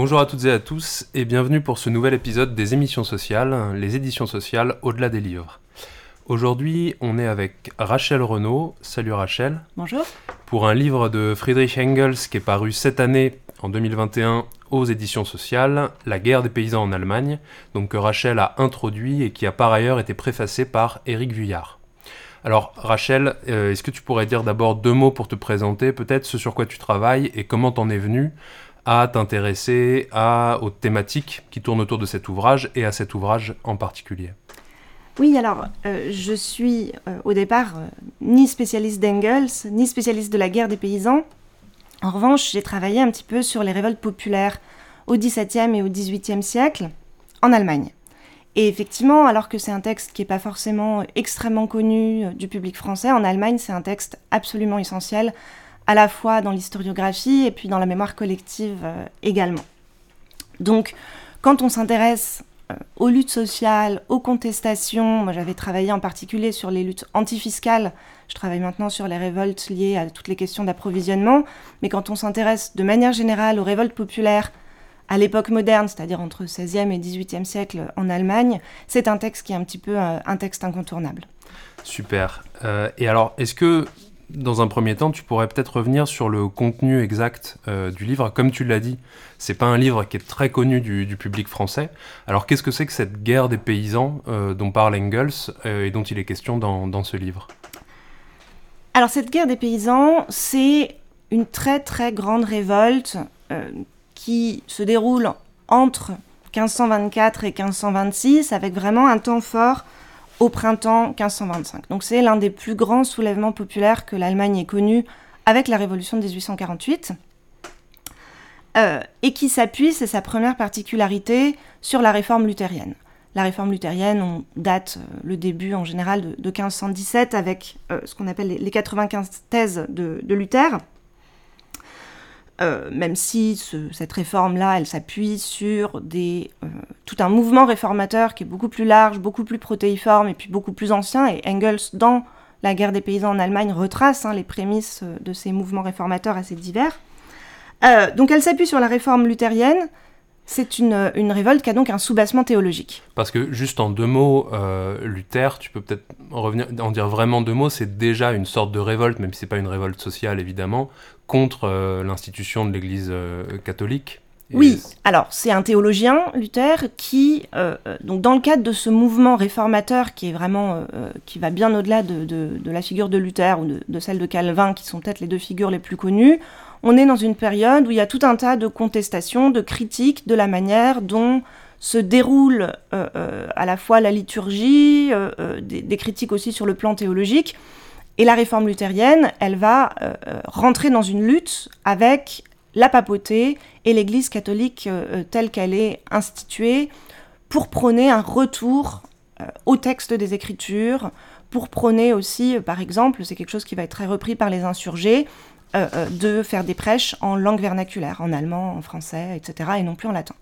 Bonjour à toutes et à tous et bienvenue pour ce nouvel épisode des émissions sociales, les éditions sociales au-delà des livres. Aujourd'hui, on est avec Rachel Renaud. Salut Rachel. Bonjour. Pour un livre de Friedrich Engels qui est paru cette année, en 2021, aux éditions sociales, La guerre des paysans en Allemagne, donc que Rachel a introduit et qui a par ailleurs été préfacé par Éric Vuillard. Alors Rachel, euh, est-ce que tu pourrais dire d'abord deux mots pour te présenter, peut-être ce sur quoi tu travailles et comment t'en es venu à t'intéresser aux thématiques qui tournent autour de cet ouvrage et à cet ouvrage en particulier oui, alors euh, je suis euh, au départ ni spécialiste d'Engels, ni spécialiste de la guerre des paysans. En revanche, j'ai travaillé un petit peu sur les révoltes populaires au XVIIe et au XVIIIe siècle en Allemagne. Et effectivement, alors que c'est un texte qui n'est pas forcément extrêmement connu du public français, en Allemagne, c'est un texte absolument essentiel à la fois dans l'historiographie et puis dans la mémoire collective euh, également. Donc, quand on s'intéresse euh, aux luttes sociales, aux contestations, moi j'avais travaillé en particulier sur les luttes antifiscales, je travaille maintenant sur les révoltes liées à toutes les questions d'approvisionnement, mais quand on s'intéresse de manière générale aux révoltes populaires à l'époque moderne, c'est-à-dire entre 16e et 18e siècle en Allemagne, c'est un texte qui est un petit peu euh, un texte incontournable. Super. et alors, est-ce que dans un premier temps, tu pourrais peut-être revenir sur le contenu exact euh, du livre. Comme tu l'as dit, c'est pas un livre qui est très connu du, public français. Alors qu'est-ce que c'est que cette guerre des paysans euh, dont parle Engels euh, et dont il est question dans, dans ce livre? Alors cette guerre des paysans, c'est une très très grande révolte qui se déroule entre 1524 et 1526 avec vraiment un temps fort au printemps 1525. Donc c'est l'un des plus grands soulèvements populaires que l'Allemagne ait connu avec la Révolution de 1848. Euh, et qui s'appuie, c'est sa première particularité, sur la réforme luthérienne. La réforme luthérienne, on date euh, le début en général de, 1517 avec euh, ce qu'on appelle les, 95 thèses de Luther, euh, même si cette réforme-là, elle s'appuie sur euh, tout un mouvement réformateur qui est beaucoup plus large, beaucoup plus protéiforme et puis beaucoup plus ancien. Et Engels, dans la guerre des paysans en Allemagne, retrace hein, les prémices euh, de ces mouvements réformateurs assez divers. donc elle s'appuie sur la réforme luthérienne, c'est une, révolte qui a donc un soubassement théologique. Parce que juste en deux mots, Luther, tu peux peut-être en, revenir, en dire vraiment deux mots, c'est déjà une sorte de révolte, même si c'est pas une révolte sociale évidemment, contre euh, l'institution de l'Église euh, catholique. oui, alors c'est un théologien, Luther, qui, euh, donc dans le cadre de ce mouvement réformateur qui est vraiment, qui va bien au-delà de, la figure de Luther ou de, celle de Calvin, qui sont peut-être les deux figures les plus connues, on est dans une période où il y a tout un tas de contestations, de critiques de la manière dont se déroule à la fois la liturgie, des, critiques aussi sur le plan théologique. Et la réforme luthérienne, elle va euh, euh, rentrer dans une lutte avec la papauté et l'Église catholique euh, telle qu'elle est instituée pour prôner un retour au texte des Écritures, pour prôner aussi, par exemple, c'est quelque chose qui va être très repris par les insurgés, de faire des prêches en langue vernaculaire, en allemand, en français, etc., et non plus en latin.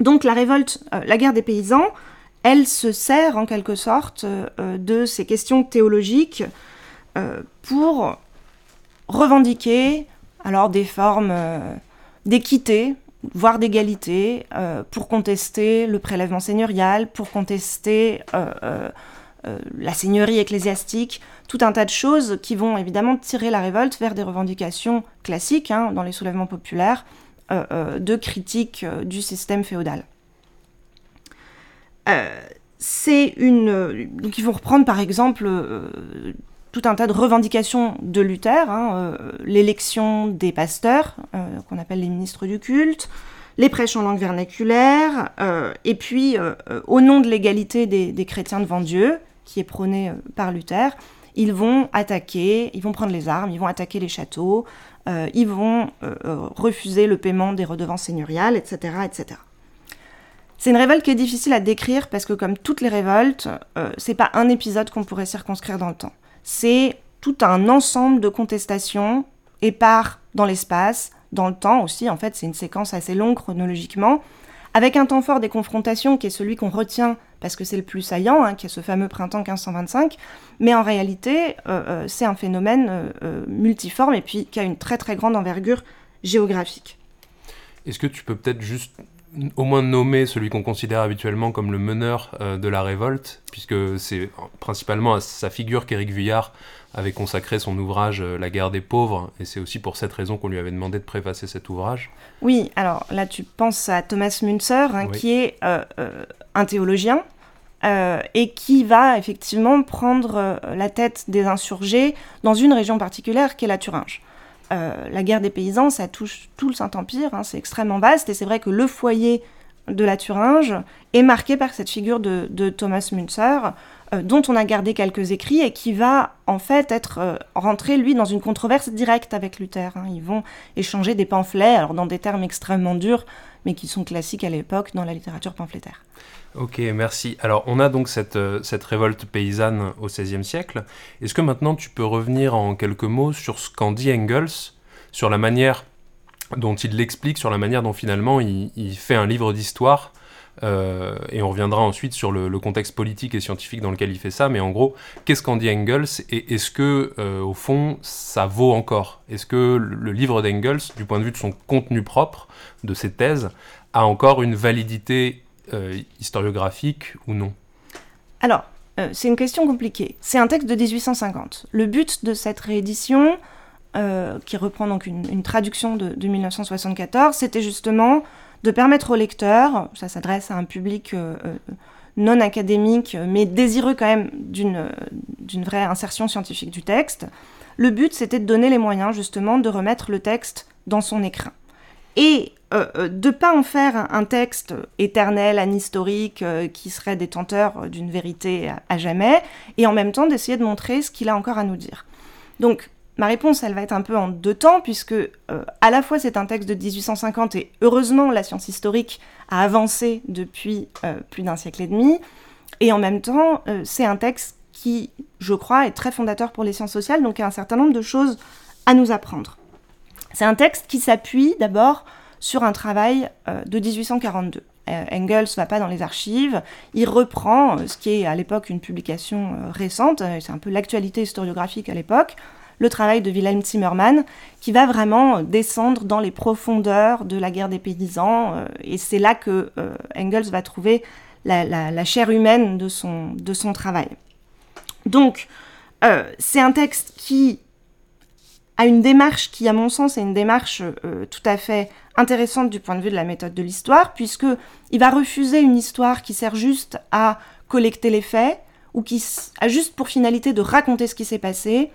Donc la révolte, la guerre des paysans, elle se sert en quelque sorte euh, de ces questions théologiques euh, pour revendiquer alors des formes euh, d'équité, voire d'égalité, pour contester le prélèvement seigneurial, pour contester la seigneurie ecclésiastique, tout un tas de choses qui vont évidemment tirer la révolte vers des revendications classiques hein, dans les soulèvements populaires de critique du système féodal. Euh, c'est une. Donc, ils vont reprendre par exemple euh, tout un tas de revendications de Luther, hein, euh, l'élection des pasteurs, qu'on appelle les ministres du culte, les prêches en langue vernaculaire, et puis au nom de l'égalité des, chrétiens devant Dieu, qui est prônée par Luther, ils vont attaquer, ils vont prendre les armes, ils vont attaquer les châteaux, ils vont refuser le paiement des redevances seigneuriales, etc., etc. C'est une révolte qui est difficile à décrire parce que comme toutes les révoltes, euh, c'est pas un épisode qu'on pourrait circonscrire dans le temps. C'est tout un ensemble de contestations épars dans l'espace, dans le temps aussi. En fait, c'est une séquence assez longue chronologiquement, avec un temps fort des confrontations qui est celui qu'on retient parce que c'est le plus saillant, hein, qui est ce fameux printemps 1525. Mais en réalité, euh, euh, c'est un phénomène multiforme et puis qui a une très très grande envergure géographique. Est-ce que tu peux peut-être juste au moins nommer celui qu'on considère habituellement comme le meneur euh, de la révolte, puisque c'est principalement à sa figure qu'Éric Vuillard avait consacré son ouvrage euh, La guerre des pauvres, et c'est aussi pour cette raison qu'on lui avait demandé de préfacer cet ouvrage? Oui, alors là tu penses à Thomas Münzer, hein, qui est euh, un théologien, et qui va effectivement prendre la tête des insurgés dans une région particulière qui est la Thuringe. Euh, la guerre des paysans, ça touche tout le Saint-Empire, hein, c'est extrêmement vaste, et c'est vrai que le foyer de la Thuringe est marqué par cette figure de, Thomas Münzer, euh, dont on a gardé quelques écrits et qui va en fait être euh, rentré, lui, dans une controverse directe avec Luther. Hein. Ils vont échanger des pamphlets, alors dans des termes extrêmement durs, mais qui sont classiques à l'époque dans la littérature pamphlétaire. Ok, merci. Alors, on a donc cette, euh, cette révolte paysanne au XVIe siècle. Est-ce que maintenant tu peux revenir en quelques mots sur ce qu'en dit Engels, sur la manière dont il l'explique, sur la manière dont finalement il, fait un livre d'histoire euh, et on reviendra ensuite sur le, contexte politique et scientifique dans lequel il fait ça, mais en gros, qu'est-ce qu'en dit Engels et est-ce que, euh, au fond, ça vaut encore? Est-ce que le livre d'Engels, du point de vue de son contenu propre, de ses thèses, a encore une validité euh, historiographique ou non Alors, euh, c'est une question compliquée. C'est un texte de 1850. Le but de cette réédition, euh, qui reprend donc une, traduction de, 1974, c'était justement de permettre aux lecteurs, ça s'adresse à un public non académique, mais désireux quand même d'une vraie insertion scientifique du texte, le but c'était de donner les moyens justement de remettre le texte dans son écrin. Et euh, euh, de pas en faire un texte éternel, anhistorique, euh, qui serait détenteur d'une vérité à, jamais, et en même temps d'essayer de montrer ce qu'il a encore à nous dire. Donc, ma réponse, elle va être un peu en deux temps, puisque à la fois c'est un texte de 1850, et heureusement la science historique a avancé depuis plus d'un siècle et demi, et en même temps c'est un texte qui, je crois, est très fondateur pour les sciences sociales, donc a un certain nombre de choses à nous apprendre. C'est un texte qui s'appuie d'abord sur un travail euh, de 1842. Euh, Engels va pas dans les archives, il reprend euh, ce qui est à l'époque une publication récente, c'est un peu l'actualité historiographique à l'époque, le travail de Wilhelm Zimmermann, qui va vraiment descendre dans les profondeurs de la guerre des paysans, et c'est là que Engels va trouver la, chair humaine de son, de son travail. Donc, c'est un texte qui a une démarche qui, à mon sens, est une démarche tout à fait intéressante du point de vue de la méthode de l'histoire, puisque il va refuser une histoire qui sert juste à collecter les faits ou qui a juste pour finalité de raconter ce qui s'est passé.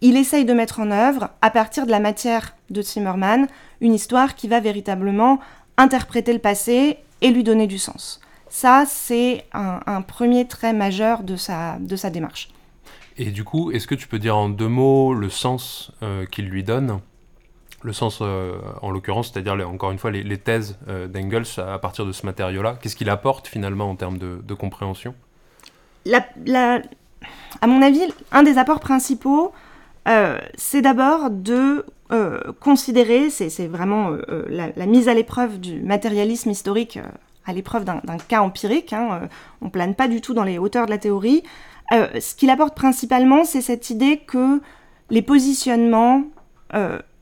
Il essaye de mettre en œuvre, à partir de la matière de Zimmerman, une histoire qui va véritablement interpréter le passé et lui donner du sens. Ça, c'est un, premier trait majeur de sa, de sa démarche. Et du coup, est-ce que tu peux dire en deux mots le sens euh, qu'il lui donne? Le sens, euh, en l'occurrence, c'est-à-dire encore une fois les, thèses euh, d'Engels à partir de ce matériau-là. Qu'est-ce qu'il apporte finalement en termes de, compréhension? À mon avis, un des apports principaux, c'est d'abord de considérer, c'est vraiment la, mise à l'épreuve du matérialisme historique à l'épreuve d'un cas empirique, hein, on plane pas du tout dans les hauteurs de la théorie. Ce qu'il apporte principalement, c'est cette idée que les positionnements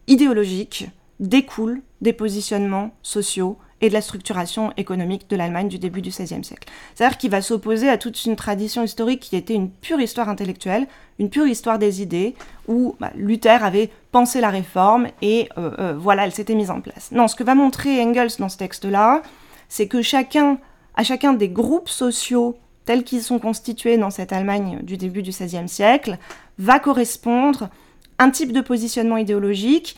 idéologique découle des positionnements sociaux et de la structuration économique de l'Allemagne du début du XVIe siècle. C'est-à-dire qu'il va s'opposer à toute une tradition historique qui était une pure histoire intellectuelle, une pure histoire des idées, où bah, Luther avait pensé la réforme et euh, euh, voilà, elle s'était mise en place. Non, ce que va montrer Engels dans ce texte-là, c'est que chacun, à chacun des groupes sociaux tels qu'ils sont constitués dans cette Allemagne du début du XVIe siècle, va correspondre un type de positionnement idéologique,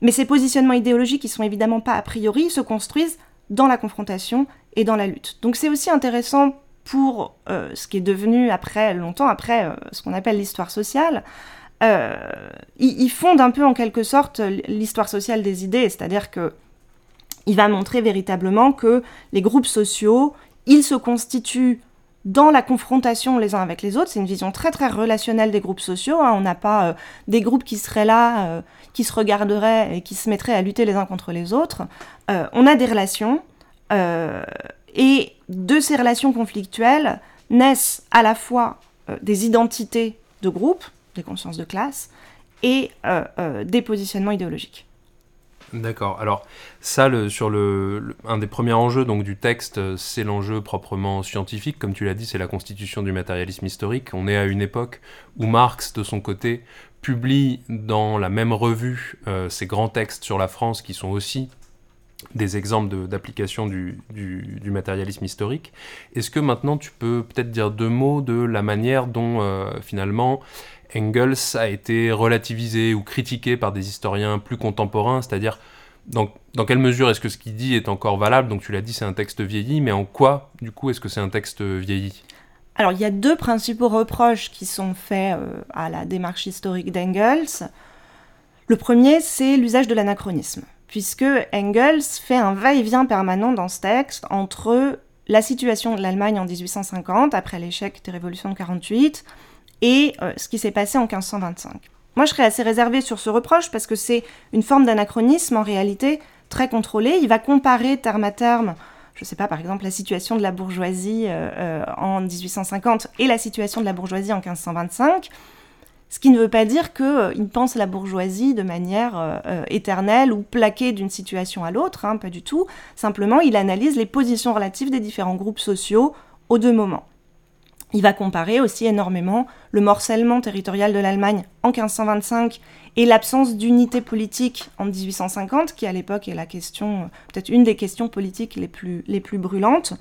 mais ces positionnements idéologiques, ils sont évidemment pas a priori, se construisent dans la confrontation et dans la lutte. Donc c'est aussi intéressant pour euh, ce qui est devenu après, longtemps après, euh, ce qu'on appelle l'histoire sociale. Euh, il, fonde un peu en quelque sorte l'histoire sociale des idées, c'est-à-dire que il va montrer véritablement que les groupes sociaux, ils se constituent dans la confrontation les uns avec les autres. C'est une vision très très relationnelle des groupes sociaux. Hein. On n'a pas euh, des groupes qui seraient là, euh, qui se regarderaient et qui se mettraient à lutter les uns contre les autres. Euh, on a des relations et de ces relations conflictuelles naissent à la fois des identités de groupe, des consciences de classe, et des positionnements idéologiques. D'accord. Alors ça, sur le, un des premiers enjeux donc du texte, c'est l'enjeu proprement scientifique, comme tu l'as dit, c'est la constitution du matérialisme historique. On est à une époque où Marx, de son côté, publie dans la même revue euh, ces grands textes sur la France qui sont aussi des exemples d'application du, du, matérialisme historique. Est-ce que maintenant tu peux peut-être dire deux mots de la manière dont euh, finalement Engels a été relativisé ou critiqué par des historiens plus contemporains, c'est-à-dire dans, quelle mesure est-ce que ce qu'il dit est encore valable? Donc tu l'as dit, c'est un texte vieilli, mais en quoi, du coup, est-ce que c'est un texte vieilli? Alors il y a deux principaux reproches qui sont faits euh, à la démarche historique d'Engels. Le premier, c'est l'usage de l'anachronisme puisque Engels fait un va-et-vient permanent dans ce texte entre la situation de l'Allemagne en 1850, après l'échec des révolutions de 48, et euh, ce qui s'est passé en 1525. Moi, je serais assez réservée sur ce reproche parce que c'est une forme d'anachronisme en réalité très contrôlée. Il va comparer terme à terme, je ne sais pas, par exemple, la situation de la bourgeoisie euh, euh, en 1850 et la situation de la bourgeoisie en 1525. Ce qui ne veut pas dire qu'il pense la bourgeoisie de manière éternelle ou plaquée d'une situation à l'autre, hein, pas du tout. Simplement, il analyse les positions relatives des différents groupes sociaux aux deux moments. Il va comparer aussi énormément le morcellement territorial de l'Allemagne en 1525 et l'absence d'unité politique en 1850, qui à l'époque est la question, peut-être une des questions politiques les plus, les plus brûlantes.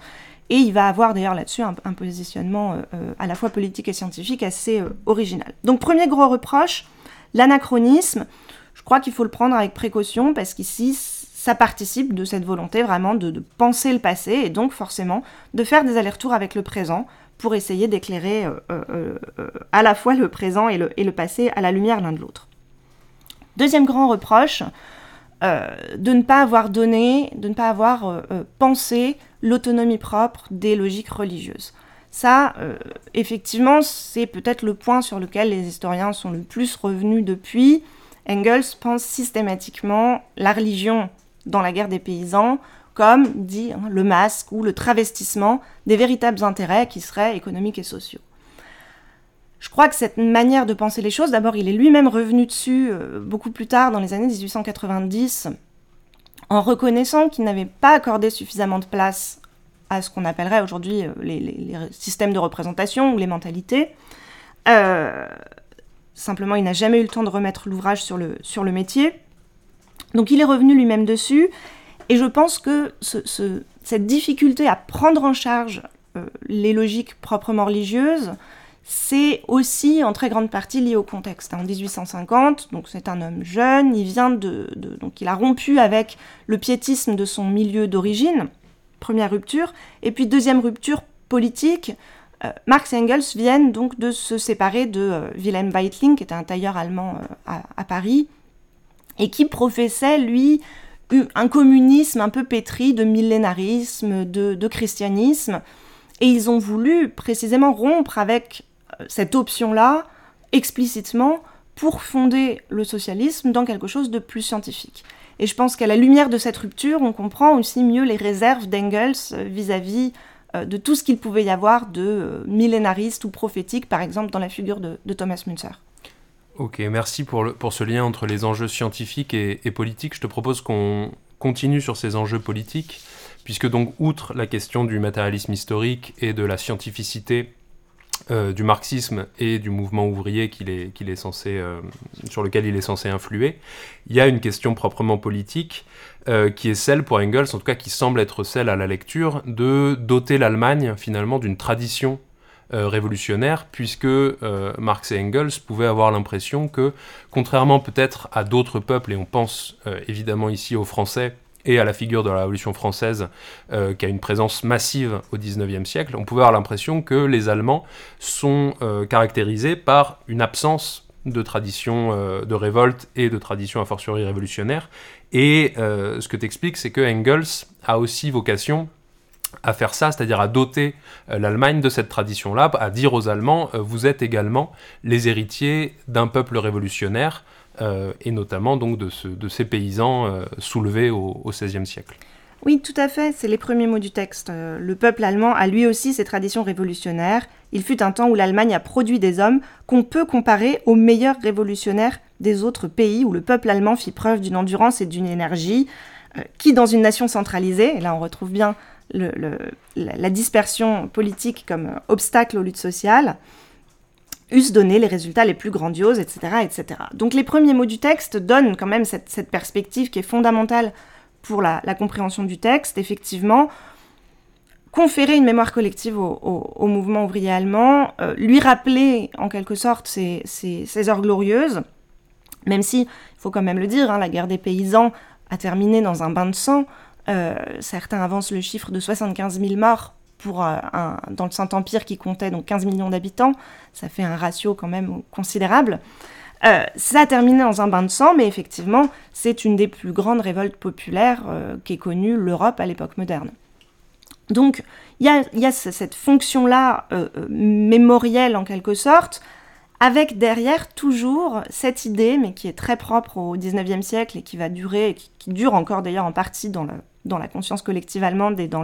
Et il va avoir d'ailleurs là-dessus un, positionnement euh, euh, à la fois politique et scientifique assez euh, original. Donc premier gros reproche, l'anachronisme. Je crois qu'il faut le prendre avec précaution parce qu'ici, ça participe de cette volonté vraiment de, penser le passé et donc forcément de faire des allers-retours avec le présent pour essayer d'éclairer à la fois le présent et le, et le passé à la lumière l'un de l'autre. Deuxième grand reproche, de ne pas avoir donné, de ne pas avoir pensé l'autonomie propre des logiques religieuses. Ça, euh, effectivement, c'est peut-être le point sur lequel les historiens sont le plus revenus depuis. Engels pense systématiquement la religion dans la guerre des paysans comme, dit, hein, le masque ou le travestissement des véritables intérêts qui seraient économiques et sociaux. Je crois que cette manière de penser les choses, d'abord, il est lui-même revenu dessus euh, beaucoup plus tard, dans les années 1890, en reconnaissant qu'il n'avait pas accordé suffisamment de place à ce qu'on appellerait aujourd'hui euh, les, systèmes de représentation ou les mentalités. Euh, simplement, il n'a jamais eu le temps de remettre l'ouvrage sur le, sur le métier. Donc il est revenu lui-même dessus, et je pense que cette difficulté à prendre en charge euh, les logiques proprement religieuses, c'est aussi en très grande partie lié au contexte. En 1850, donc c'est un homme jeune, il vient de, donc il a rompu avec le piétisme de son milieu d'origine, première rupture, et puis deuxième rupture politique. Euh, Marx et Engels viennent donc de se séparer de euh, Wilhelm Weitling, qui était un tailleur allemand à, Paris, et qui professait lui un communisme un peu pétri de millénarisme, de, de christianisme. Et ils ont voulu précisément rompre avec cette option-là explicitement pour fonder le socialisme dans quelque chose de plus scientifique. Et je pense qu'à la lumière de cette rupture, on comprend aussi mieux les réserves d'Engels euh, vis-à-vis euh, de tout ce qu'il pouvait y avoir de euh, millénariste ou prophétique, par exemple dans la figure de, Thomas Müntzer. Ok, merci pour, le, pour ce lien entre les enjeux scientifiques et, politiques. Je te propose qu'on continue sur ces enjeux politiques, puisque donc, outre la question du matérialisme historique et de la scientificité euh, du marxisme et du mouvement ouvrier qu'il est, qu'il est censé, euh, sur lequel il est censé influer, il y a une question proprement politique euh, qui est celle pour Engels, en tout cas qui semble être celle à la lecture, de doter l'Allemagne finalement d'une tradition révolutionnaire, puisque Marx et Engels pouvaient avoir l'impression que, contrairement peut-être à d'autres peuples, et on pense évidemment ici aux Français, et à la figure de la Révolution française euh, qui a une présence massive au XIXe siècle, on pouvait avoir l'impression que les Allemands sont euh, caractérisés par une absence de tradition euh, de révolte et de tradition a fortiori révolutionnaire. Et ce que tu expliques, c'est que Engels a aussi vocation à faire ça, c'est-à-dire à doter l'Allemagne de cette tradition-là, à dire aux Allemands, vous êtes également les héritiers d'un peuple révolutionnaire, euh, et notamment donc de, ces paysans euh, soulevés au XVIe siècle. Oui, tout à fait, c'est les premiers mots du texte. Euh, le peuple allemand a lui aussi ses traditions révolutionnaires. Il fut un temps où l'Allemagne a produit des hommes qu'on peut comparer aux meilleurs révolutionnaires des autres pays, où le peuple allemand fit preuve d'une endurance et d'une énergie euh, qui, dans une nation centralisée, et là on retrouve bien la dispersion politique comme obstacle aux luttes sociales, eussent donné les résultats les plus grandioses, etc., etc. Donc les premiers mots du texte donnent quand même cette perspective qui est fondamentale pour la, compréhension du texte, effectivement, conférer une mémoire collective au, mouvement ouvrier allemand, euh, lui rappeler en quelque sorte ses, heures glorieuses, même si, il faut quand même le dire, hein, la guerre des paysans a terminé dans un bain de sang. Euh, certains avancent le chiffre de 75 000 morts pour euh, dans le Saint-Empire qui comptait donc 15 millions d'habitants. Ça fait un ratio quand même considérable. Euh, ça a terminé dans un bain de sang, mais effectivement, c'est une des plus grandes révoltes populaires qu'ait connue l'Europe à l'époque moderne. Donc, il y a, cette fonction-là mémorielle en quelque sorte, avec derrière toujours cette idée, mais qui est très propre au 19e siècle et qui va durer, et qui, dure encore d'ailleurs en partie dans, dans la conscience collective allemande et dans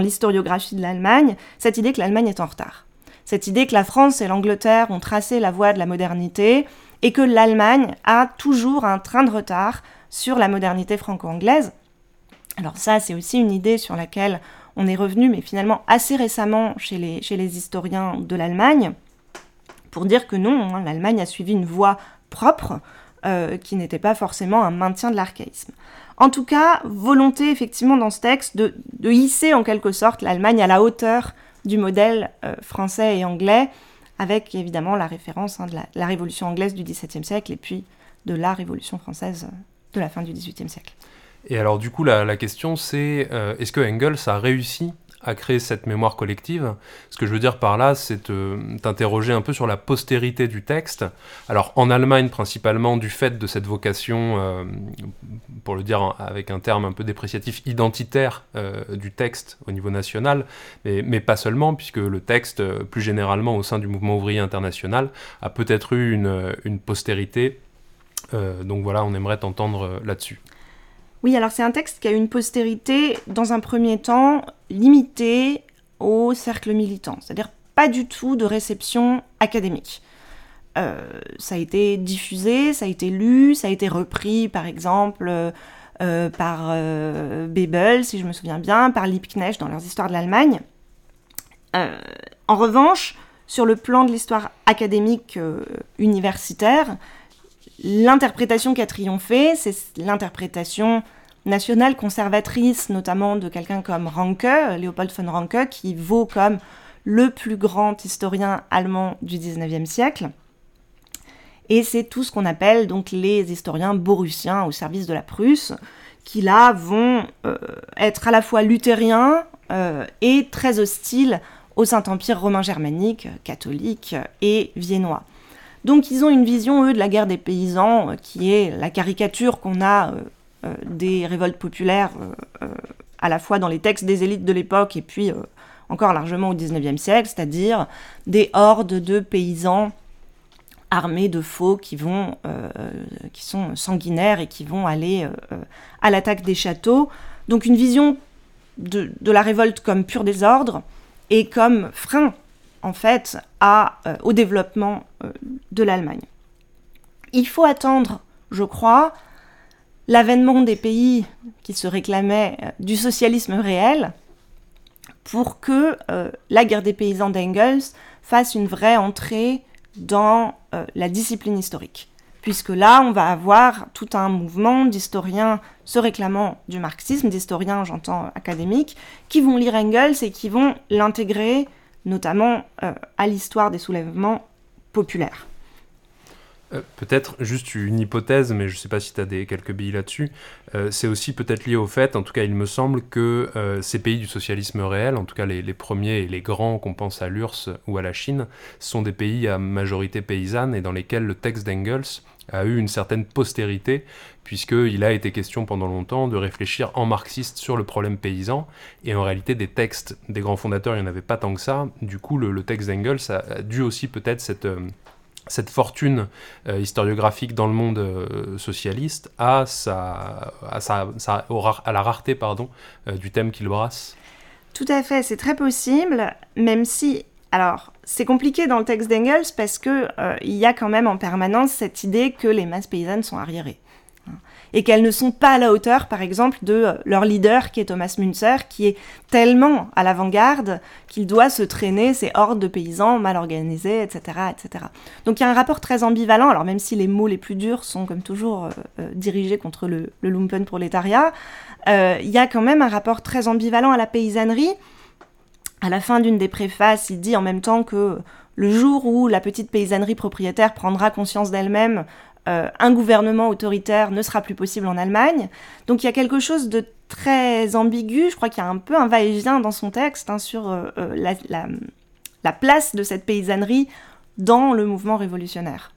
l'historiographie de l'Allemagne, cette idée que l'Allemagne est en retard. Cette idée que la France et l'Angleterre ont tracé la voie de la modernité, et que l'Allemagne a toujours un train de retard sur la modernité franco-anglaise. Alors ça, c'est aussi une idée sur laquelle on est revenu, mais finalement assez récemment chez les, chez les historiens de l'Allemagne, pour dire que non, hein, l'Allemagne a suivi une voie propre, euh, qui n'était pas forcément un maintien de l'archaïsme. En tout cas, volonté effectivement dans ce texte de, hisser en quelque sorte l'Allemagne à la hauteur du modèle euh, français et anglais, avec évidemment la référence hein, de la, Révolution anglaise du XVIIe siècle et puis de la Révolution française de la fin du XVIIIe siècle. Et alors du coup, la, question c'est, euh, est-ce que Engels a réussi à créer cette mémoire collective. Ce que je veux dire par là, c'est t'interroger un peu sur la postérité du texte. Alors en Allemagne principalement du fait de cette vocation, euh, pour le dire avec un terme un peu dépréciatif, identitaire euh, du texte au niveau national, mais, pas seulement, puisque le texte, euh, plus généralement au sein du mouvement ouvrier international, a peut-être eu une, une postérité. donc voilà, on aimerait t'entendre là-dessus. Oui, alors c'est un texte qui a une postérité, dans un premier temps, limitée au cercle militant, c'est-à-dire pas du tout de réception académique. Euh, ça a été diffusé, ça a été lu, ça a été repris par exemple euh, par euh, Bebel, si je me souviens bien, par Liebknecht dans leurs histoires de l'Allemagne. en revanche, sur le plan de l'histoire académique universitaire, L'interprétation qui a triomphé, c'est l'interprétation nationale conservatrice, notamment de quelqu'un comme Ranke, Léopold von Ranke, qui vaut comme le plus grand historien allemand du 19e siècle. Et c'est tout ce qu'on appelle donc les historiens borussiens au service de la Prusse, qui là vont euh, être à la fois luthériens euh, et très hostiles au Saint-Empire romain germanique, catholique et viennois. Donc ils ont une vision, eux, de la guerre des paysans, euh, qui est la caricature qu'on a euh, euh, des révoltes populaires, à la fois dans les textes des élites de l'époque et puis encore largement au XIXe siècle, c'est-à-dire des hordes de paysans armés de faux qui sont sanguinaires et qui vont aller à l'attaque des châteaux. Donc une vision de, la révolte comme pur désordre et comme frein en fait à, euh, au développement euh, de l'Allemagne. Il faut attendre, je crois, l'avènement des pays qui se réclamaient euh, du socialisme réel pour que la guerre des paysans d'Engels fasse une vraie entrée dans la discipline historique. Puisque là, on va avoir tout un mouvement d'historiens se réclamant du marxisme, d'historiens, j'entends, académiques, qui vont lire Engels et qui vont l'intégrer notamment euh, à l'histoire des soulèvements populaires. Euh, peut-être juste une hypothèse, mais je ne sais pas si tu as des, quelques billes là-dessus. Euh, c'est aussi peut-être lié au fait, en tout cas il me semble, que ces pays du socialisme réel, en tout cas les, les premiers et les grands qu'on pense à l'URSS ou à la Chine, sont des pays à majorité paysanne et dans lesquels le texte d'Engels a eu une certaine postérité, puisqu'il a été question pendant longtemps de réfléchir en marxiste sur le problème paysan, et en réalité des textes des grands fondateurs, il n'y en avait pas tant que ça, du coup le, texte d'Engels a, dû aussi peut-être cette, euh, cette fortune historiographique dans le monde socialiste à, sa, à, sa, à, la rareté pardon, du thème qu'il brasse. Tout à fait, c'est très possible, même si alors, c'est compliqué dans le texte d'Engels parce que euh, il y a quand même en permanence cette idée que les masses paysannes sont arriérées hein, et qu'elles ne sont pas à la hauteur, par exemple, de euh, leur leader qui est Thomas Münzer, qui est tellement à l'avant-garde qu'il doit se traîner ces hordes de paysans mal organisés, etc., etc. Donc il y a un rapport très ambivalent. Alors même si les mots les plus durs sont comme toujours euh, dirigés contre le, le lumpen prolétariat, il y a quand même un rapport très ambivalent à la paysannerie à la fin d'une des préfaces, il dit en même temps que le jour où la petite paysannerie propriétaire prendra conscience d'elle-même, euh, un gouvernement autoritaire ne sera plus possible en Allemagne. Donc il y a quelque chose de très ambigu, je crois qu'il y a un peu un va-et-vient dans son texte hein, sur euh, euh, la, la place de cette paysannerie dans le mouvement révolutionnaire.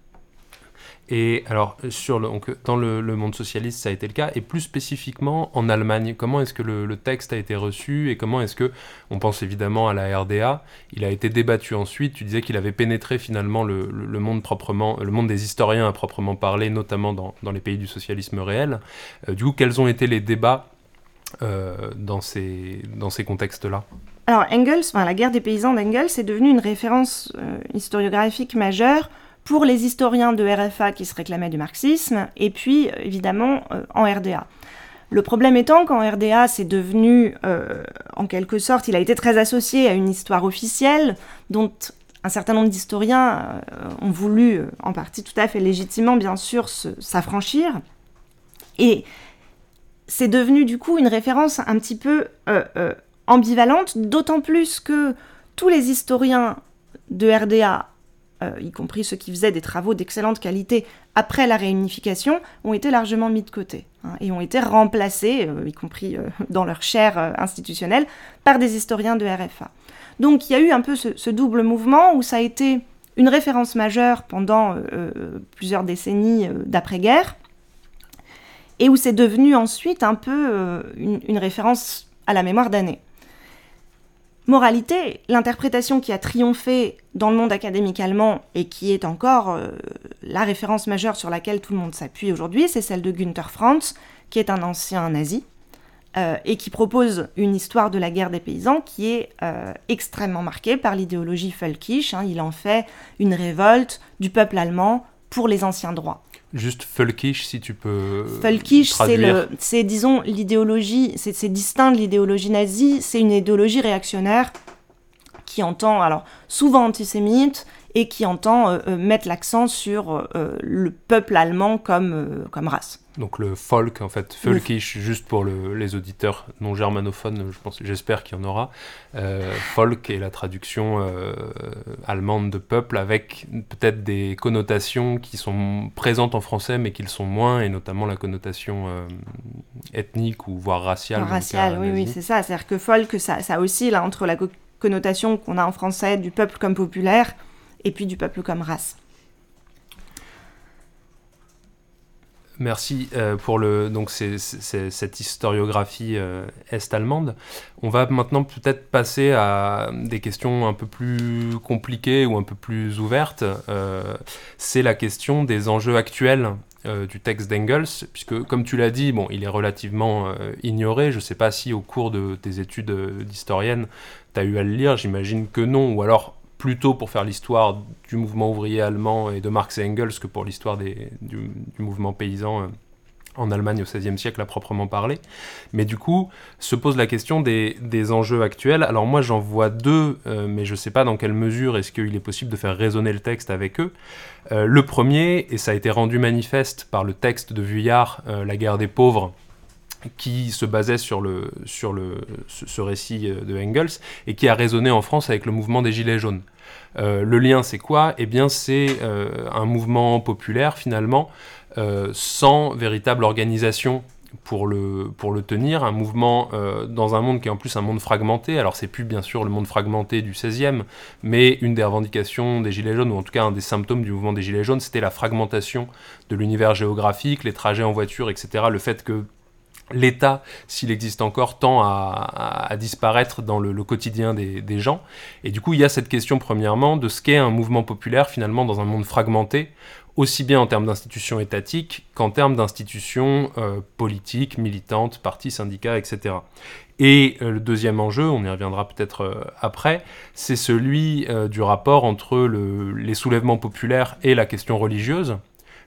Et alors, dans le, monde socialiste, ça a été le cas, et plus spécifiquement en Allemagne, comment est-ce que le, texte a été reçu et comment est-ce que, on pense évidemment à la RDA, il a été débattu ensuite. Tu disais qu'il avait pénétré finalement le, monde proprement, le monde des historiens à proprement parler, notamment dans, dans les pays du socialisme réel. Euh, du coup, quels ont été les débats euh, dans ces, dans ces contextes-là? Alors Engels, la guerre des paysans d'Engels est devenue une référence euh, historiographique majeure pour les historiens de RFA qui se réclamaient du marxisme, et puis évidemment euh, en RDA. Le problème étant qu'en RDA, c'est devenu, euh, en quelque sorte, il a été très associé à une histoire officielle dont un certain nombre d'historiens euh, ont voulu, en partie tout à fait légitimement, bien sûr, s'affranchir. Et c'est devenu du coup une référence un petit peu ambivalente, d'autant plus que tous les historiens de RDA euh, y compris ceux qui faisaient des travaux d'excellente qualité après la réunification, ont été largement mis de côté hein, et ont été remplacés, euh, y compris euh, dans leur chaire institutionnelle, par des historiens de RFA. Donc il y a eu un peu ce, double mouvement où ça a été une référence majeure pendant plusieurs décennies d'après-guerre, et où c'est devenu ensuite un peu une, référence à la mémoire d'année. Moralité, l'interprétation qui a triomphé dans le monde académique allemand et qui est encore euh, la référence majeure sur laquelle tout le monde s'appuie aujourd'hui, c'est celle de Günther Franz, qui est un ancien nazi, euh, et qui propose une histoire de la guerre des paysans qui est euh, extrêmement marquée par l'idéologie völkisch. Hein. il en fait une révolte du peuple allemand pour les anciens droits. Juste Völkisch, si tu peux. Völkisch, c'est, disons, l'idéologie, c'est, distinct de l'idéologie nazie, c'est une idéologie réactionnaire qui entend, alors, souvent antisémite, et qui entend euh, euh, mettre l'accent sur euh, le peuple allemand comme, comme race. Donc le folk, en fait, folkish, juste pour les auditeurs non germanophones, je pense, j'espère qu'il y en aura. folk est la traduction allemande de peuple avec peut-être des connotations qui sont présentes en français mais qui le sont moins, et notamment la connotation ethnique ou voire raciale. Raciale, oui, oui, c'est ça. C'est-à-dire que folk, ça, ça oscille entre la connotation qu'on a en français du peuple comme populaire et puis du peuple comme race. Merci euh, pour le, donc cette historiographie euh, est-allemande. On va maintenant peut-être passer à des questions un peu plus compliquées ou un peu plus ouvertes. Euh, c'est la question des enjeux actuels du texte d'Engels, puisque comme tu l'as dit, bon, il est relativement ignoré. Je ne sais pas si au cours de tes études d'historienne, tu as eu à le lire, j'imagine que non, ou alors plutôt pour faire l'histoire du mouvement ouvrier allemand et de Marx et Engels que pour l'histoire du, mouvement paysan euh, en Allemagne au XVIe siècle à proprement parler. Mais du coup, se pose la question des, enjeux actuels. Alors moi, j'en vois deux, euh, mais je ne sais pas dans quelle mesure est-ce qu'il est possible de faire résonner le texte avec eux. Euh, le premier, et ça a été rendu manifeste par le texte de Vuillard, La guerre des pauvres, qui se basait sur, le, sur le, ce, récit euh, de Engels et qui a résonné en France avec le mouvement des Gilets jaunes. Euh, le lien, c'est quoi? Eh bien, c'est euh, un mouvement populaire, finalement, sans véritable organisation pour le, pour le tenir, un mouvement dans un monde qui est en plus un monde fragmenté. Alors c'est plus bien sûr le monde fragmenté du 16e, mais une des revendications des Gilets jaunes, ou en tout cas un des symptômes du mouvement des Gilets jaunes, c'était la fragmentation de l'univers géographique, les trajets en voiture, etc. Le fait que l'État, s'il existe encore, tend à, disparaître dans le, quotidien des, gens. Et du coup, il y a cette question, premièrement, de ce qu'est un mouvement populaire, finalement, dans un monde fragmenté, aussi bien en termes d'institutions étatiques qu'en termes d'institutions euh, politiques, militantes, partis, syndicats, etc. Et euh, le deuxième enjeu, on y reviendra peut-être euh, après, c'est celui du rapport entre les soulèvements populaires et la question religieuse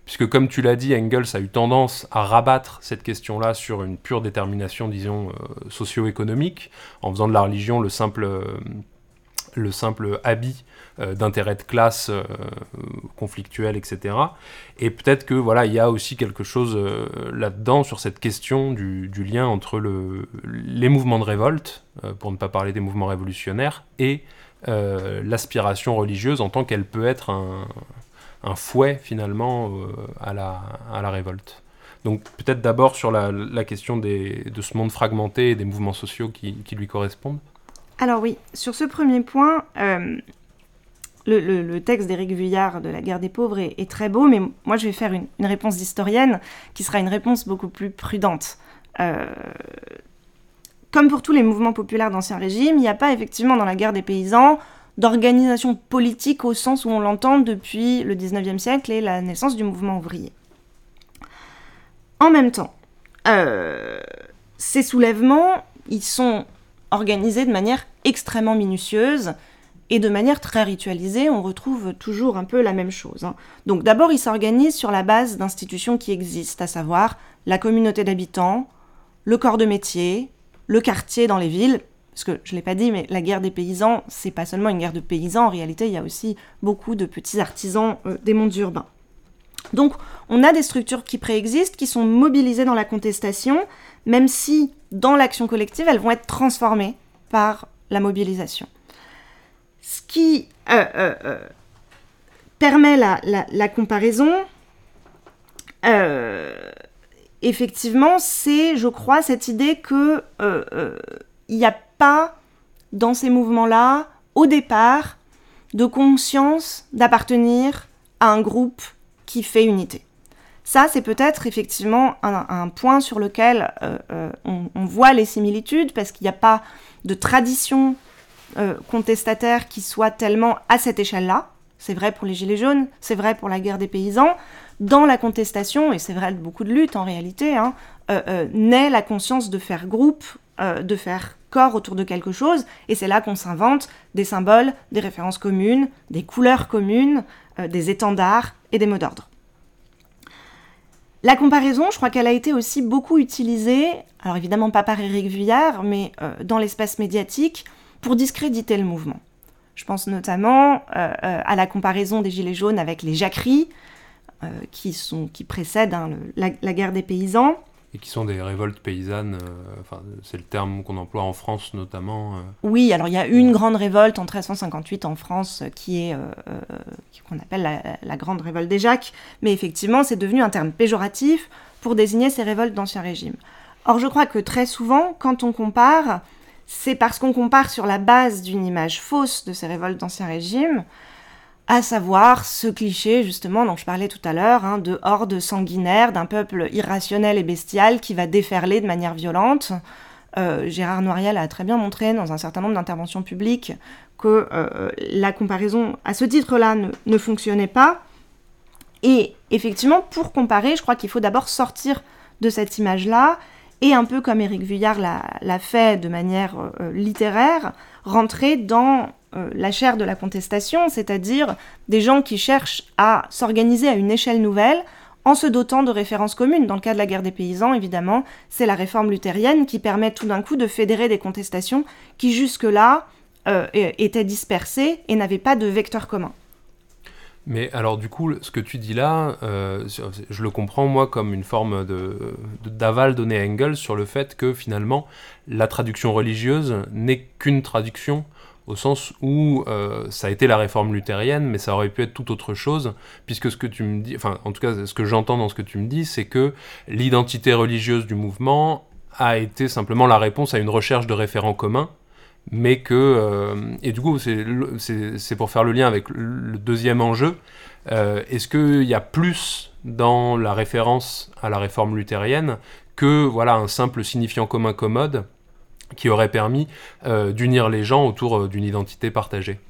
puisque comme tu l'as dit, Engels a eu tendance à rabattre cette question-là sur une pure détermination, disons, euh, socio-économique, en faisant de la religion le simple, euh, le simple habit euh, d'intérêt de classe conflictuel, etc. Et peut-être que voilà, il y a aussi quelque chose là-dedans sur cette question du, lien entre le, les mouvements de révolte, pour ne pas parler des mouvements révolutionnaires, et l'aspiration religieuse en tant qu'elle peut être un, un fouet finalement euh, à, la, révolte. Donc peut-être d'abord sur la, question de ce monde fragmenté et des mouvements sociaux qui, lui correspondent. Alors oui, sur ce premier point, euh, le, texte d'Éric Vuillard de La guerre des pauvres est, très beau, mais moi je vais faire une, une réponse d'historienne qui sera une réponse beaucoup plus prudente. Euh, comme pour tous les mouvements populaires d'Ancien Régime, il n'y a pas effectivement dans la guerre des paysans d'organisation politique au sens où on l'entend depuis le 19e siècle et la naissance du mouvement ouvrier. En même temps, euh, ces soulèvements, ils sont organisés de manière extrêmement minutieuse et de manière très ritualisée, on retrouve toujours un peu la même chose. Hein. Donc d'abord, ils s'organisent sur la base d'institutions qui existent, à savoir la communauté d'habitants, le corps de métier, le quartier dans les villes, parce que je ne l'ai pas dit, mais la guerre des paysans, c'est pas seulement une guerre de paysans, en réalité, il y a aussi beaucoup de petits artisans euh, des mondes urbains. Donc, on a des structures qui préexistent, qui sont mobilisées dans la contestation, même si, dans l'action collective, elles vont être transformées par la mobilisation. Ce qui euh, euh, permet la, la comparaison, effectivement, c'est, je crois, cette idée que il n'y a pas dans ces mouvements-là, au départ, de conscience d'appartenir à un groupe qui fait unité. Ça, c'est peut-être effectivement un, point sur lequel euh, euh, on, voit les similitudes, parce qu'il n'y a pas de tradition euh, contestataire qui soit tellement à cette échelle-là. C'est vrai pour les Gilets jaunes, c'est vrai pour la guerre des paysans. Dans la contestation, et c'est vrai de beaucoup de luttes en réalité, hein, naît la conscience de faire groupe, de faire autour de quelque chose, et c'est là qu'on s'invente des symboles, des références communes, des couleurs communes, euh, des étendards et des mots d'ordre. La comparaison, je crois qu'elle a été aussi beaucoup utilisée, alors évidemment pas par Éric Vuillard, mais euh, dans l'espace médiatique, pour discréditer le mouvement. Je pense notamment euh, à la comparaison des Gilets jaunes avec les jacqueries, qui, sont, qui précèdent hein, la, guerre des paysans et qui sont des révoltes paysannes, euh, enfin, c'est le terme qu'on emploie en France notamment. Euh. Oui, alors il y a une grande révolte en 1358 en France qui est, euh, qu'on appelle la, la, grande révolte des Jacques, mais effectivement c'est devenu un terme péjoratif pour désigner ces révoltes d'Ancien Régime. Or je crois que très souvent, quand on compare, c'est parce qu'on compare sur la base d'une image fausse de ces révoltes d'Ancien Régime, à savoir ce cliché justement dont je parlais tout à l'heure, hein, de horde sanguinaire, d'un peuple irrationnel et bestial qui va déferler de manière violente. Euh, Gérard Noiriel a très bien montré dans un certain nombre d'interventions publiques que euh, la comparaison à ce titre-là ne, fonctionnait pas. Et effectivement, pour comparer, je crois qu'il faut d'abord sortir de cette image-là et un peu comme Éric Vuillard l'a fait de manière euh, littéraire, rentrer dans euh, la chair de la contestation, c'est-à-dire des gens qui cherchent à s'organiser à une échelle nouvelle en se dotant de références communes. Dans le cas de la guerre des paysans, évidemment, c'est la réforme luthérienne qui permet tout d'un coup de fédérer des contestations qui jusque-là euh, étaient dispersées et n'avaient pas de vecteur commun. Mais alors du coup, ce que tu dis là, euh, je le comprends moi comme une forme d'aval de, donné à Engels sur le fait que finalement la traduction religieuse n'est qu'une traduction au sens où euh, ça a été la réforme luthérienne, mais ça aurait pu être tout autre chose, puisque ce que tu me dis, enfin en tout cas ce que j'entends dans ce que tu me dis, c'est que l'identité religieuse du mouvement a été simplement la réponse à une recherche de référents communs, mais que, euh, et du coup c'est pour faire le lien avec le deuxième enjeu, euh, est-ce qu'il y a plus dans la référence à la réforme luthérienne que voilà un simple signifiant commun commode qui aurait permis d'unir les gens autour d'une identité partagée.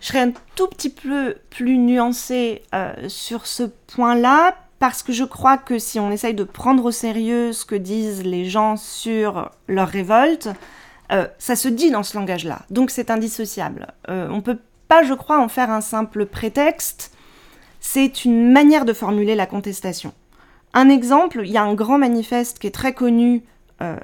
Je serais un tout petit peu plus nuancée sur ce point-là, parce que je crois que si on essaye de prendre au sérieux ce que disent les gens sur leur révolte, euh, ça se dit dans ce langage-là, donc c'est indissociable. Euh, on ne peut pas, je crois, en faire un simple prétexte, c'est une manière de formuler la contestation. Un exemple, il y a un grand manifeste qui est très connu euh,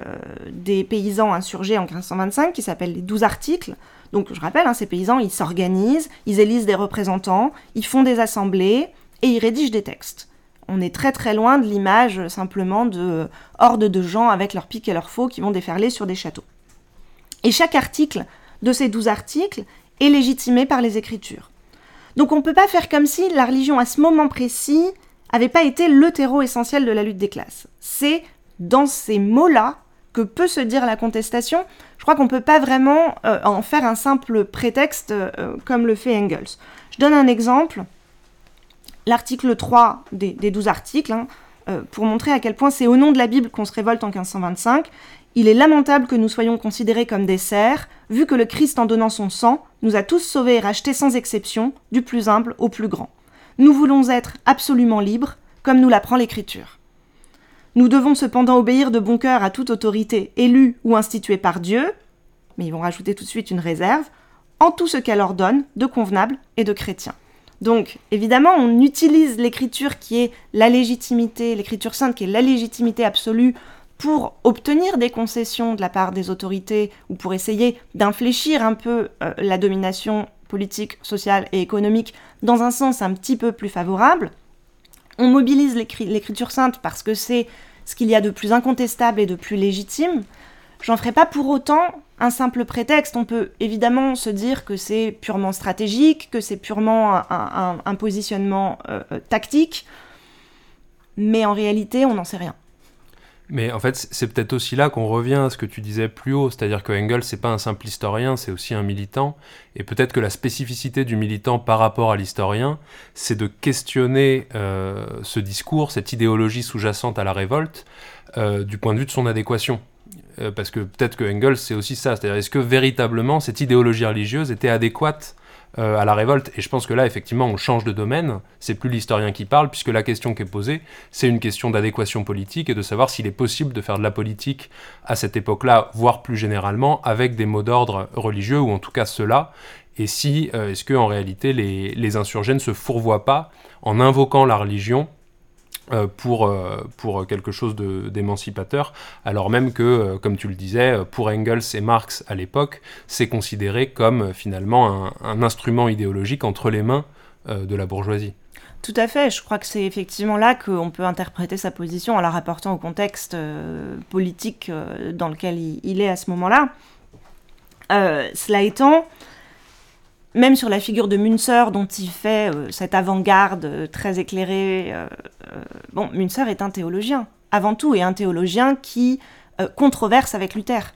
des paysans insurgés en 1525 qui s'appelle les 12 articles. Donc je rappelle, hein, ces paysans, ils s'organisent, ils élisent des représentants, ils font des assemblées et ils rédigent des textes on est très très loin de l'image simplement de hordes de gens avec leurs pics et leurs faux qui vont déferler sur des châteaux. Et chaque article de ces douze articles est légitimé par les Écritures. Donc on ne peut pas faire comme si la religion à ce moment précis n'avait pas été le terreau essentiel de la lutte des classes. C'est dans ces mots-là que peut se dire la contestation. Je crois qu'on ne peut pas vraiment euh, en faire un simple prétexte euh, comme le fait Engels. Je donne un exemple l'article 3 des, des 12 articles, hein, euh, pour montrer à quel point c'est au nom de la Bible qu'on se révolte en 1525. Il est lamentable que nous soyons considérés comme des serfs, vu que le Christ, en donnant son sang, nous a tous sauvés et rachetés sans exception, du plus humble au plus grand. Nous voulons être absolument libres, comme nous l'apprend l'Écriture. Nous devons cependant obéir de bon cœur à toute autorité élue ou instituée par Dieu, mais ils vont rajouter tout de suite une réserve, en tout ce qu'elle ordonne de convenable et de chrétien. Donc, évidemment, on utilise l'écriture qui est la légitimité, l'écriture sainte qui est la légitimité absolue pour obtenir des concessions de la part des autorités ou pour essayer d'infléchir un peu euh, la domination politique, sociale et économique dans un sens un petit peu plus favorable. On mobilise l'écriture sainte parce que c'est ce qu'il y a de plus incontestable et de plus légitime. J'en ferai pas pour autant un simple prétexte. On peut évidemment se dire que c'est purement stratégique, que c'est purement un, positionnement euh, euh, tactique, mais en réalité, on n'en sait rien. Mais en fait, c'est peut-être aussi là qu'on revient à ce que tu disais plus haut, c'est-à-dire que Engels, c'est pas un simple historien, c'est aussi un militant, et peut-être que la spécificité du militant par rapport à l'historien, c'est de questionner euh, ce discours, cette idéologie sous-jacente à la révolte, du point de vue de son adéquation. Euh, parce que peut-être que Engels, c'est aussi ça. C'est-à-dire, est-ce que véritablement cette idéologie religieuse était adéquate euh, à la révolte Et je pense que là, effectivement, on change de domaine. C'est plus l'historien qui parle, puisque la question qui est posée, c'est une question d'adéquation politique et de savoir s'il est possible de faire de la politique à cette époque-là, voire plus généralement, avec des mots d'ordre religieux, ou en tout cas ceux-là. Et si, euh, est-ce que en réalité, les, les insurgés ne se fourvoient pas en invoquant la religion pour, euh, pour quelque chose d'émancipateur, alors même que, euh, comme tu le disais, pour Engels et Marx à l'époque, c'est considéré comme finalement un, instrument idéologique entre les mains de la bourgeoisie. Tout à fait, je crois que c'est effectivement là qu'on peut interpréter sa position en la rapportant au contexte politique dans lequel il, est à ce moment-là. cela étant, même sur la figure de Münzer, dont il fait euh, cette avant-garde euh, très éclairée, euh, bon, Münzer est un théologien, avant tout, et un théologien qui controverse avec Luther.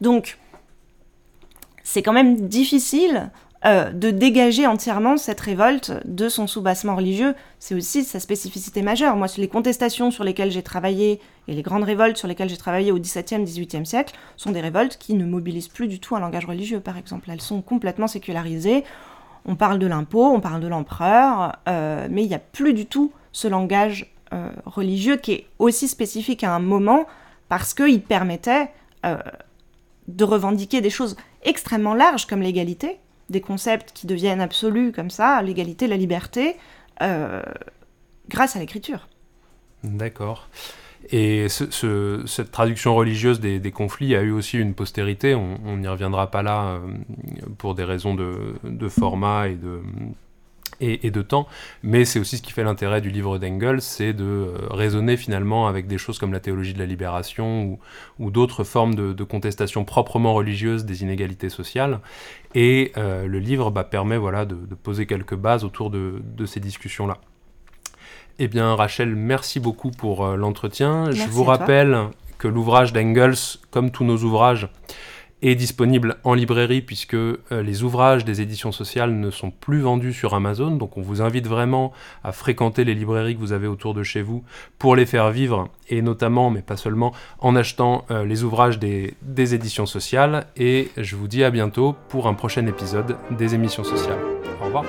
Donc, c'est quand même difficile euh, de dégager entièrement cette révolte de son soubassement religieux. C'est aussi sa spécificité majeure. Moi, les contestations sur lesquelles j'ai travaillé et les grandes révoltes sur lesquelles j'ai travaillé au XVIIe, XVIIIe siècle sont des révoltes qui ne mobilisent plus du tout un langage religieux, par exemple. Elles sont complètement sécularisées. On parle de l'impôt, on parle de l'empereur, euh, mais il n'y a plus du tout ce langage euh, religieux qui est aussi spécifique à un moment parce qu'il permettait de revendiquer des choses extrêmement larges comme l'égalité, des concepts qui deviennent absolus comme ça, l'égalité, la liberté, euh, grâce à l'écriture. D'accord. Et cette traduction religieuse des, conflits a eu aussi une postérité, on n'y reviendra pas là euh, pour des raisons de format et de, et, de temps, mais c'est aussi ce qui fait l'intérêt du livre d'Engels, c'est de euh, raisonner finalement avec des choses comme la théologie de la libération ou, d'autres formes de, contestation proprement religieuse des inégalités sociales. Et euh, le livre bah, permet voilà, de, poser quelques bases autour de, ces discussions-là. Eh bien, Rachel, merci beaucoup pour euh, l'entretien. Je vous rappelle que l'ouvrage d'Engels, comme tous nos ouvrages, est disponible en librairie puisque euh, les ouvrages des éditions sociales ne sont plus vendus sur Amazon. Donc on vous invite vraiment à fréquenter les librairies que vous avez autour de chez vous pour les faire vivre et notamment, mais pas seulement, en achetant euh, les ouvrages des, des éditions sociales. Et je vous dis à bientôt pour un prochain épisode des émissions sociales. Au revoir.